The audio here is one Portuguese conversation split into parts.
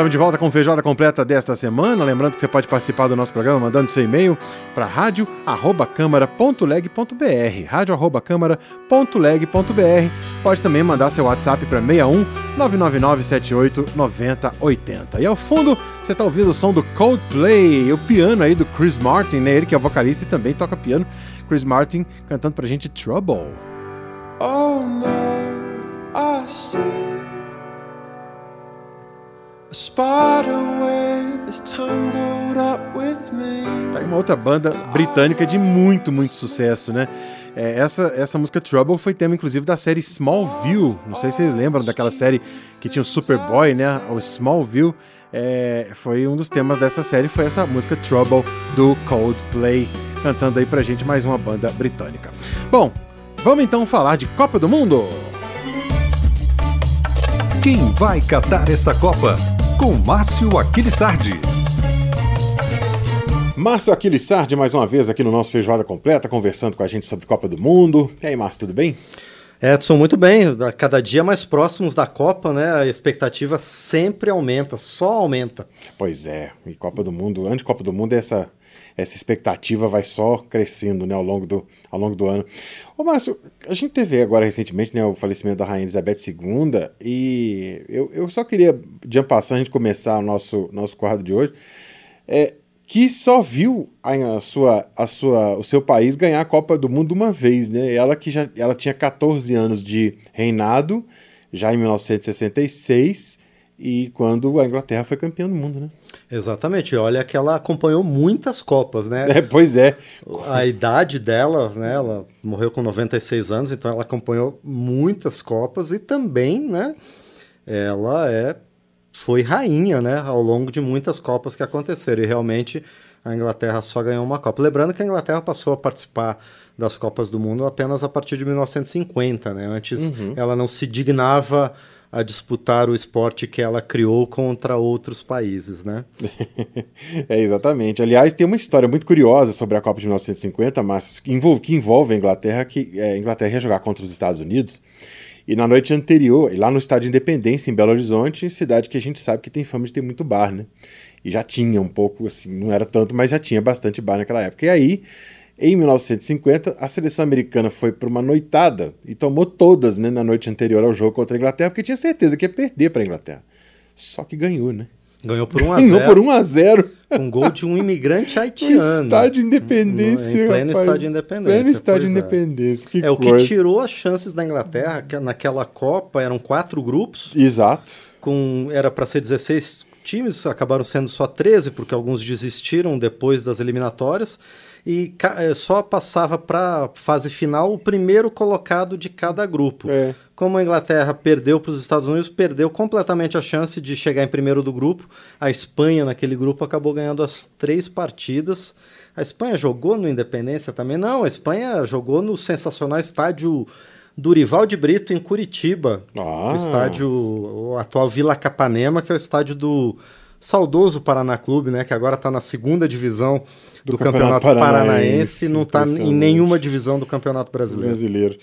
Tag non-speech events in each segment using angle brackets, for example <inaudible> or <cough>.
Estamos de volta com feijoada completa desta semana. Lembrando que você pode participar do nosso programa mandando seu e-mail para rádio@câmara.leg.br. rádio@câmara.leg.br. Pode também mandar seu WhatsApp para 61 999 78 9080. E ao fundo, você está ouvindo o som do Coldplay, o piano aí do Chris Martin, né? Ele que é vocalista e também toca piano. Chris Martin cantando pra gente Trouble. Oh no, I see Tá uma outra banda britânica de muito, muito sucesso, né? É, essa, essa música Trouble foi tema, inclusive, da série Smallville. Não sei se vocês lembram daquela série que tinha o Superboy, né? O Smallville. É, foi um dos temas dessa série, foi essa música Trouble do Coldplay, cantando aí pra gente mais uma banda britânica. Bom, vamos então falar de Copa do Mundo? Quem vai catar essa Copa? Com Márcio Aquilissardi. Márcio Aquilissardi, mais uma vez aqui no nosso Feijoada Completa, conversando com a gente sobre Copa do Mundo. E aí, Márcio, tudo bem? Edson, muito bem. Cada dia mais próximos da Copa, né? A expectativa sempre aumenta, só aumenta. Pois é, e Copa do Mundo, antes de Copa do Mundo, essa essa expectativa vai só crescendo né, ao, longo do, ao longo do ano. Ô Márcio, a gente teve agora recentemente né, o falecimento da Rainha Elizabeth II e eu, eu só queria, de passar, a gente começar o nosso, nosso quadro de hoje, é, que só viu a, sua, a sua, o seu país ganhar a Copa do Mundo uma vez, né? Ela que já ela tinha 14 anos de reinado, já em 1966, e quando a Inglaterra foi campeã do mundo, né? Exatamente. Olha que ela acompanhou muitas Copas, né? É, pois é. A idade dela, né? Ela morreu com 96 anos, então ela acompanhou muitas Copas e também, né? Ela é foi rainha, né? Ao longo de muitas Copas que aconteceram. E realmente a Inglaterra só ganhou uma Copa. Lembrando que a Inglaterra passou a participar das Copas do Mundo apenas a partir de 1950, né? Antes uhum. ela não se dignava a disputar o esporte que ela criou contra outros países, né? <laughs> é, exatamente. Aliás, tem uma história muito curiosa sobre a Copa de 1950, mas que envolve, que envolve a Inglaterra, que é, a Inglaterra ia jogar contra os Estados Unidos, e na noite anterior, lá no Estádio Independência, em Belo Horizonte, cidade que a gente sabe que tem fama de ter muito bar, né? E já tinha um pouco, assim, não era tanto, mas já tinha bastante bar naquela época. E aí, em 1950, a seleção americana foi para uma noitada e tomou todas né, na noite anterior ao jogo contra a Inglaterra, porque tinha certeza que ia perder para a Inglaterra. Só que ganhou, né? Ganhou por 1 <laughs> a 0. Ganhou por 1 a 0. Um gol de um imigrante haitiano. <laughs> No estádio Independência. Em pleno rapaz. estádio Independência. Pleno estádio é. Independência. Que é, o que tirou as chances da Inglaterra, que naquela Copa eram quatro grupos. Exato. Com, era para ser 16 times, acabaram sendo só 13, porque alguns desistiram depois das eliminatórias e eh, só passava para fase final o primeiro colocado de cada grupo. É. Como a Inglaterra perdeu para os Estados Unidos, perdeu completamente a chance de chegar em primeiro do grupo. A Espanha, naquele grupo, acabou ganhando as três partidas. A Espanha jogou no Independência também? Não, a Espanha jogou no sensacional estádio Durival de Brito, em Curitiba. Ah. O estádio, o atual Vila Capanema, que é o estádio do saudoso Paraná Clube, né? Que agora está na segunda divisão do, do Campeonato, Campeonato Paranaense, Paranaense não está em nenhuma divisão do Campeonato Brasileiro. Brasileiro.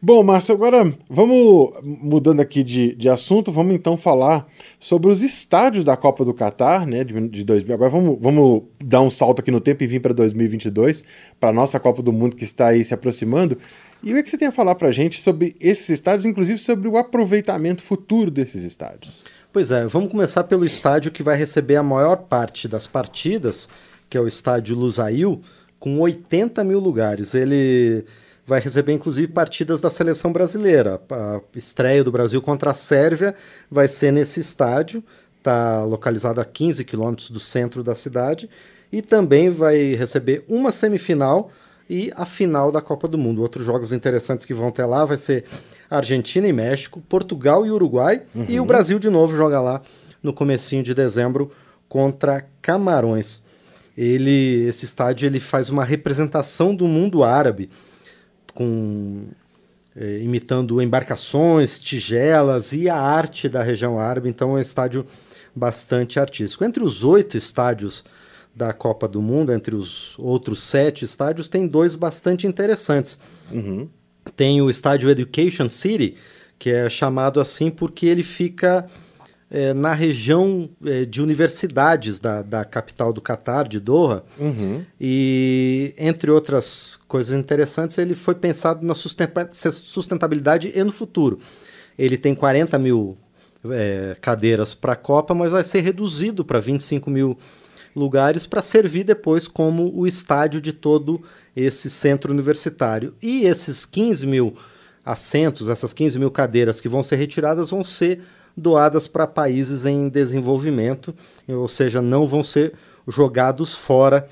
Bom, Márcio, agora vamos mudando aqui de, de assunto, vamos então falar sobre os estádios da Copa do Catar, né, de, de 2000. Agora vamos, vamos dar um salto aqui no tempo e vir para 2022, para a nossa Copa do Mundo que está aí se aproximando. E o que, é que você tem a falar para a gente sobre esses estádios, inclusive sobre o aproveitamento futuro desses estádios? Pois é, vamos começar pelo estádio que vai receber a maior parte das partidas, que é o estádio Lusail, com 80 mil lugares. Ele vai receber inclusive partidas da seleção brasileira. A estreia do Brasil contra a Sérvia vai ser nesse estádio, está localizado a 15 quilômetros do centro da cidade, e também vai receber uma semifinal e a final da Copa do Mundo. Outros jogos interessantes que vão ter lá vai ser Argentina e México, Portugal e Uruguai, uhum. e o Brasil de novo joga lá no comecinho de dezembro contra Camarões ele esse estádio ele faz uma representação do mundo árabe com é, imitando embarcações, tigelas e a arte da região árabe. Então é um estádio bastante artístico. Entre os oito estádios da Copa do Mundo, entre os outros sete estádios, tem dois bastante interessantes. Uhum. Tem o estádio Education City, que é chamado assim porque ele fica é, na região é, de universidades da, da capital do Catar, de Doha. Uhum. E, entre outras coisas interessantes, ele foi pensado na sustentabilidade e no futuro. Ele tem 40 mil é, cadeiras para a Copa, mas vai ser reduzido para 25 mil lugares para servir depois como o estádio de todo esse centro universitário. E esses 15 mil assentos, essas 15 mil cadeiras que vão ser retiradas, vão ser doadas para países em desenvolvimento, ou seja, não vão ser jogados fora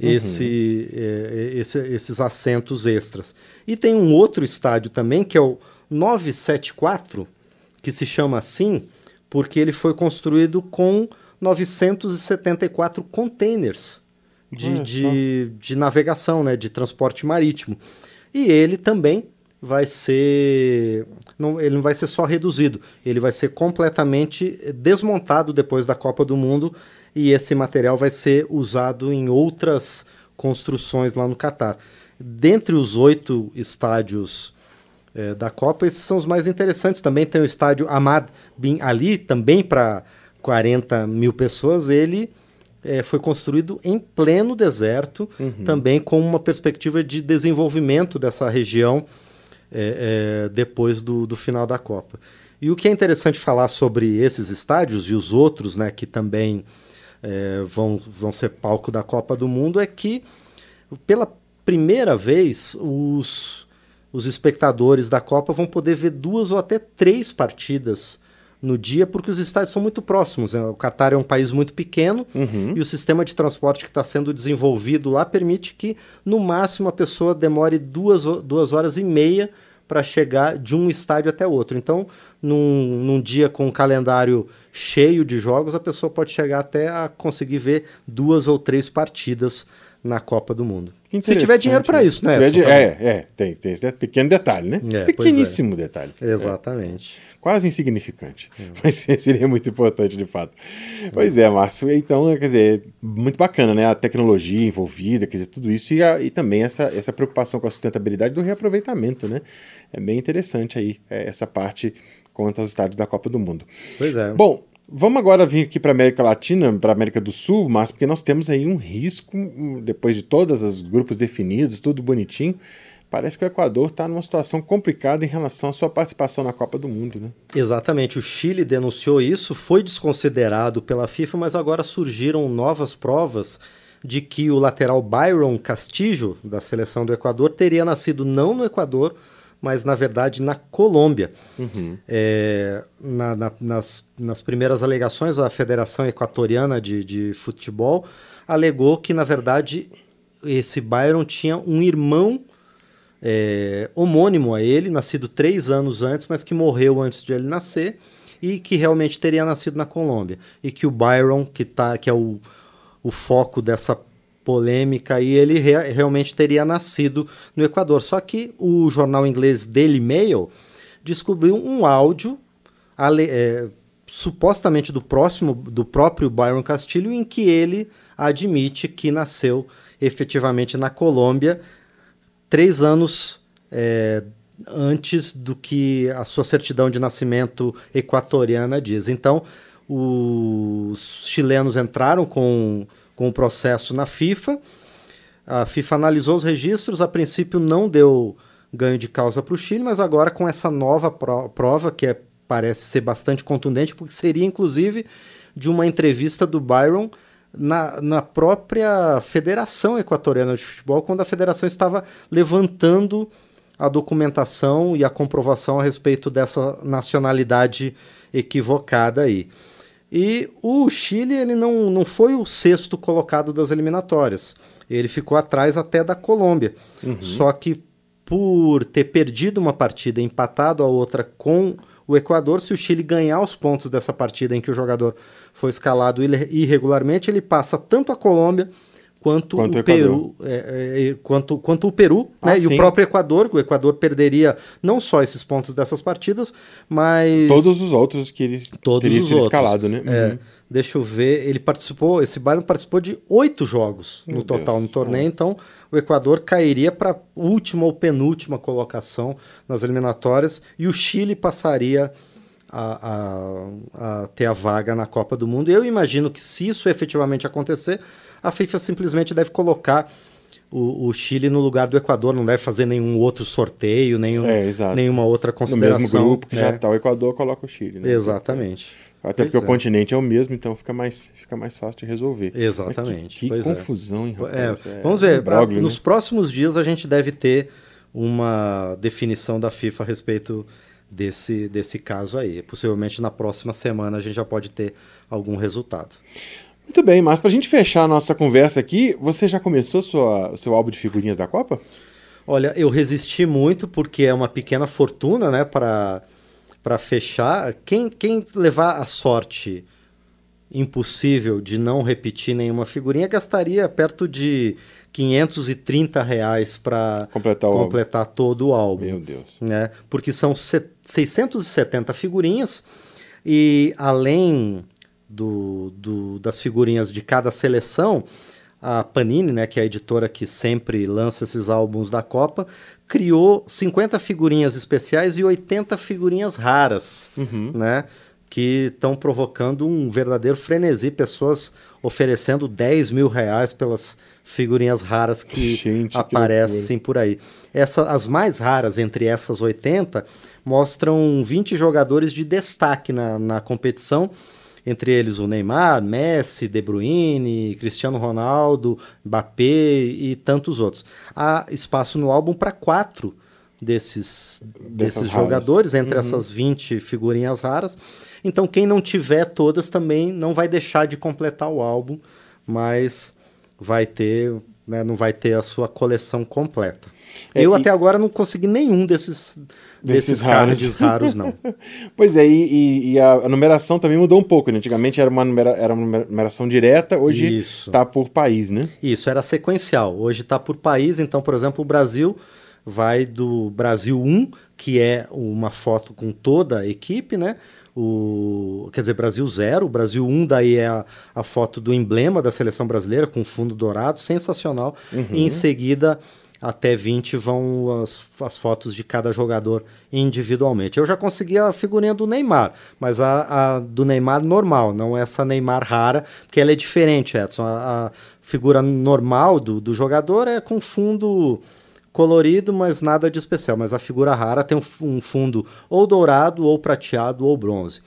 uhum. esse, é, esse, esses assentos extras. E tem um outro estádio também, que é o 974, que se chama assim porque ele foi construído com 974 containers de, de, de, navegação, né, de transporte marítimo. E ele também vai ser. Não, ele não vai ser só reduzido, ele vai ser completamente desmontado depois da Copa do Mundo e esse material vai ser usado em outras construções lá no Catar. Dentre os oito estádios é, da Copa, esses são os mais interessantes. Também tem o estádio Ahmad Bin Ali, também para 40 mil pessoas, ele é, foi construído em pleno deserto, uhum. também com uma perspectiva de desenvolvimento dessa região é, é, depois do, do final da Copa. E o que é interessante falar sobre esses estádios e os outros né, que também vão, vão ser palco da Copa do Mundo é que, pela primeira vez, os, os espectadores da Copa vão poder ver duas ou até três partidas no dia, porque os estádios são muito próximos. Né? O Catar é um país muito pequeno uhum. e o sistema de transporte que está sendo desenvolvido lá permite que, no máximo, a pessoa demore duas, duas horas e meia para chegar de um estádio até outro. Então, num, num dia com um calendário cheio de jogos, a pessoa pode chegar até a conseguir ver duas ou três partidas na Copa do Mundo. Se tiver dinheiro para isso, né? É, é, tem, tem esse pequeno detalhe, né? É, Pequeníssimo é. detalhe. Exatamente. É. Quase insignificante, é. <laughs> mas <laughs> seria muito importante de fato. Pois é, Márcio. Então, quer dizer, muito bacana, né? A tecnologia envolvida, quer dizer, tudo isso e, a, e também essa, essa preocupação com a sustentabilidade do reaproveitamento, né? É bem interessante aí é, essa parte quanto aos estádios da Copa do Mundo. Pois é. Bom, Vamos agora vir aqui para a América Latina, para a América do Sul, mas porque nós temos aí um risco, depois de todos os grupos definidos, tudo bonitinho, parece que o Equador está numa situação complicada em relação à sua participação na Copa do Mundo, né? Exatamente, o Chile denunciou isso, foi desconsiderado pela FIFA, mas agora surgiram novas provas de que o lateral Byron Castillo, da seleção do Equador, teria nascido não no Equador, mas na verdade na Colômbia. Uhum. É, na, na, nas, nas primeiras alegações, a Federação Equatoriana de, de Futebol alegou que, na verdade, esse Byron tinha um irmão é, homônimo a ele, nascido três anos antes, mas que morreu antes de ele nascer e que realmente teria nascido na Colômbia. E que o Byron, que, tá, que é o, o foco dessa polêmica e ele re realmente teria nascido no Equador. Só que o jornal inglês Daily Mail descobriu um áudio é, supostamente do próximo do próprio Byron Castilho em que ele admite que nasceu efetivamente na Colômbia três anos é, antes do que a sua certidão de nascimento equatoriana diz. Então os chilenos entraram com com o processo na FIFA. A FIFA analisou os registros, a princípio não deu ganho de causa para o Chile, mas agora com essa nova pro prova, que é, parece ser bastante contundente, porque seria inclusive de uma entrevista do Byron na, na própria Federação Equatoriana de Futebol, quando a federação estava levantando a documentação e a comprovação a respeito dessa nacionalidade equivocada aí. E o Chile ele não, não foi o sexto colocado das eliminatórias. Ele ficou atrás até da Colômbia. Uhum. Só que por ter perdido uma partida empatado a outra com o Equador, se o Chile ganhar os pontos dessa partida em que o jogador foi escalado irregularmente, ele passa tanto a Colômbia quanto, quanto o Peru, é, é, quanto, quanto o Peru, ah, né? E o próprio Equador, o Equador perderia não só esses pontos dessas partidas, mas todos os outros que ele todos teria sido outros. escalado, né? É, Deixa eu ver, ele participou, esse Bayern participou de oito jogos no Meu total Deus, no torneio, então o Equador cairia para última ou penúltima colocação nas eliminatórias e o Chile passaria a, a, a ter a vaga na Copa do Mundo. Eu imagino que se isso efetivamente acontecer, a FIFA simplesmente deve colocar o, o, Chile no lugar do Equador, não deve fazer nenhum outro sorteio, nenhum, É, nenhuma outra No consideração. mesmo grupo que já É, está o Equador, coloca o Chile. Né? Exatamente. Até Pois porque é. o continente é o mesmo, então fica mais, fica mais fácil de resolver. Exatamente, Mas que que é. confusão, hein, É, rapaz? É vamos ver, imbróglio, nos né? próximos dias a gente deve ter uma definição da FIFA a respeito desse, desse caso aí. Possivelmente na próxima semana a gente já pode ter algum resultado. Muito bem, mas para a gente fechar a nossa conversa aqui, você já começou sua, o seu álbum de figurinhas da Copa? Olha, eu resisti muito porque é uma pequena fortuna, né, para para fechar. Quem, quem levar a sorte impossível de não repetir nenhuma figurinha gastaria perto de 530 reais para Completar completar todo o álbum. Meu Deus. né? Porque são se- 670 figurinhas e além do, do- das figurinhas de cada seleção, a Panini, né, que é a editora que sempre lança esses álbuns da Copa, criou 50 figurinhas especiais e 80 figurinhas raras, né? Que estão provocando um verdadeiro frenesi, pessoas oferecendo 10 mil reais pelas figurinhas raras que <laughs> Gente, que aparecem por aí. Essa, as mais raras entre essas 80 mostram 20 jogadores de destaque na, na competição, entre eles o Neymar, Messi, De Bruyne, Cristiano Ronaldo, Mbappé e tantos outros. Há espaço no álbum para quatro desses, Dessas desses raras. jogadores, entre essas 20 figurinhas raras. Então, quem não tiver todas também não vai deixar de completar o álbum, mas vai ter, né, não vai ter a sua coleção completa. É, Eu e- até agora não consegui nenhum desses, Desses desses, raros. cards raros, não. <laughs> Pois é, e, e- a, numeração também mudou um pouco. Né? Antigamente era uma, numera- era uma numeração direta, hoje Isso. tá por país, né? Isso, era sequencial. Hoje está por país, então, por exemplo, o Brasil vai do Brasil 1, que é uma foto com toda a equipe, né? O, quer dizer, Brasil 0, o Brasil 1 daí é a, a foto do emblema da seleção brasileira com fundo dourado, sensacional. E em seguida, até 20 vão as, as fotos de cada jogador individualmente. Eu já consegui a figurinha do Neymar, mas a, a do Neymar normal, não essa Neymar rara, porque ela é diferente, Edson. A, a figura normal do, do jogador é com fundo colorido, mas nada de especial. Mas a figura rara tem um, fu- fundo ou dourado, ou prateado, ou bronze.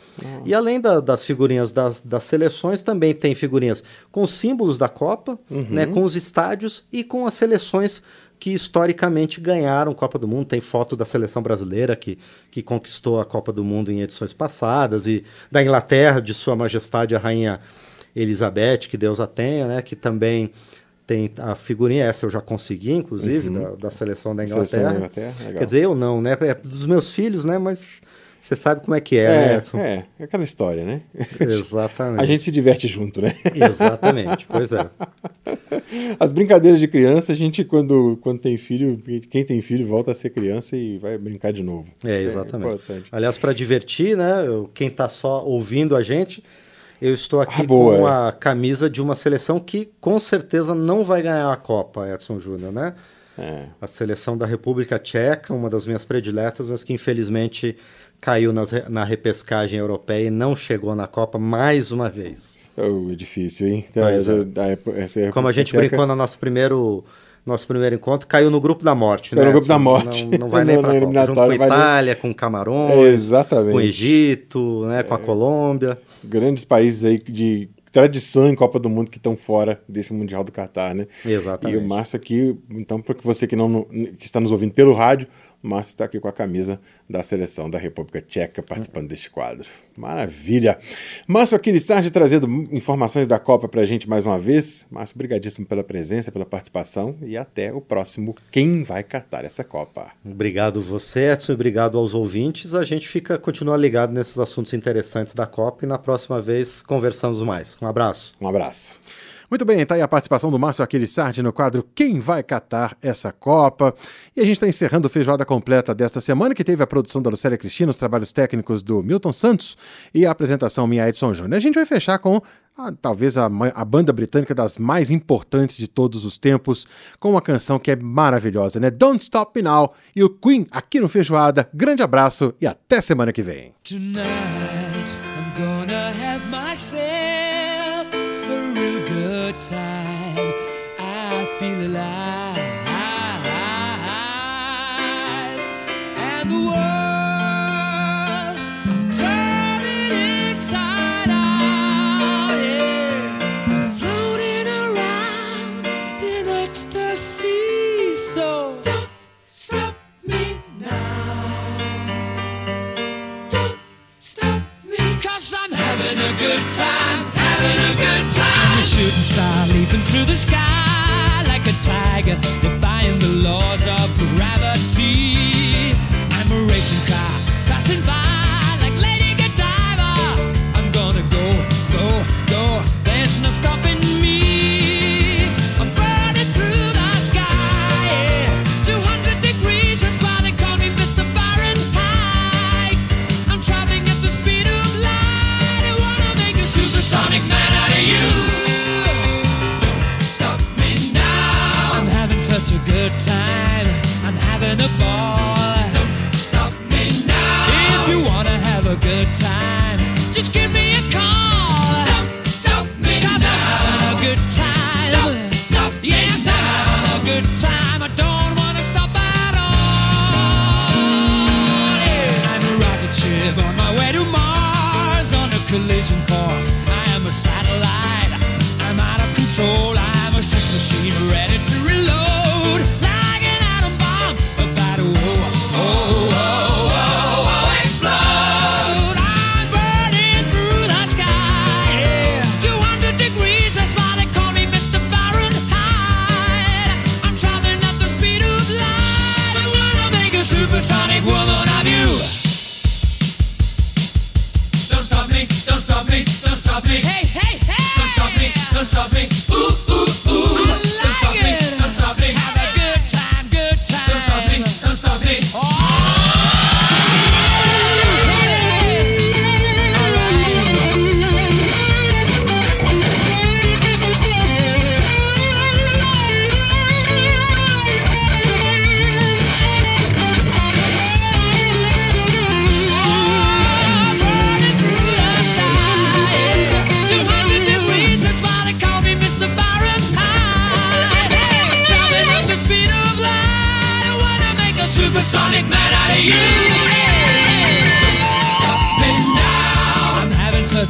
E além da- das figurinhas das, das seleções, também tem figurinhas com símbolos da Copa, né, com os estádios e com as seleções que historicamente ganharam Copa do Mundo. Tem foto da seleção brasileira que, que conquistou a Copa do Mundo em edições passadas, e da Inglaterra, de Sua Majestade a Rainha Elizabeth, que Deus a tenha, né, que também tem a figurinha, essa eu já consegui, inclusive, da, da seleção da Seleção Inglaterra. da Inglaterra. Quer dizer, eu não, né? É dos meus filhos, né? Mas você sabe como é que é, né, É, Edson? é, é aquela história, né? Exatamente. <laughs> A gente se diverte junto, né? Exatamente, pois é. <laughs> As brincadeiras de criança, a gente, quando, quando tem filho, quem tem filho volta a ser criança e vai brincar de novo. É, Isso exatamente. importante. Aliás, para divertir, né? Quem está só ouvindo a gente, eu estou aqui Ah, com é. a camisa de uma seleção que com certeza não vai ganhar a Copa, Edson Júnior, né? É. A seleção da República Tcheca, uma das minhas prediletas, mas que infelizmente caiu nas na repescagem europeia e não chegou na Copa mais uma vez. Oh, é difícil, hein? É. Ah, essa é Como a gente Tcheca- brincou no nosso primeiro, nosso primeiro encontro, caiu no grupo da morte, Caiu né? no grupo da morte. Não, não <laughs> vai nem para. Junto com a eliminatório, vai nem- Itália, com Camarões, É, exatamente. É. com o Egito, né, com a Colômbia. Grandes países aí de tradição em Copa do Mundo que estão fora desse Mundial do Catar, né? Exatamente. E o Márcio aqui, então, para você que, não, que está nos ouvindo pelo rádio, Márcio está aqui com a camisa da seleção da República Tcheca participando deste quadro. Maravilha! Márcio Aquiles Sardi trazendo informações da Copa para a gente mais uma vez. Márcio, obrigadíssimo pela presença, pela participação e até o próximo Quem Vai Catar essa Copa. Obrigado você, Edson, e obrigado aos ouvintes. A gente fica continua ligado nesses assuntos interessantes da Copa e na próxima vez conversamos mais. Um abraço. Um abraço. Muito bem, tá aí a participação do Márcio Aquilissardi no quadro Quem vai catar essa Copa? E a gente está encerrando a feijoada completa desta semana, que teve a produção da Lucélia Cristina, os trabalhos técnicos do Milton Santos e a apresentação minha Edson Júnior. A gente vai fechar com a, talvez a, a, banda britânica das mais importantes de todos os tempos, com uma canção que é maravilhosa, né? Don't Stop Me Now e o Queen aqui no Feijoada. Grande abraço e até semana que vem. Tonight, time. I feel alive. supersonic woman.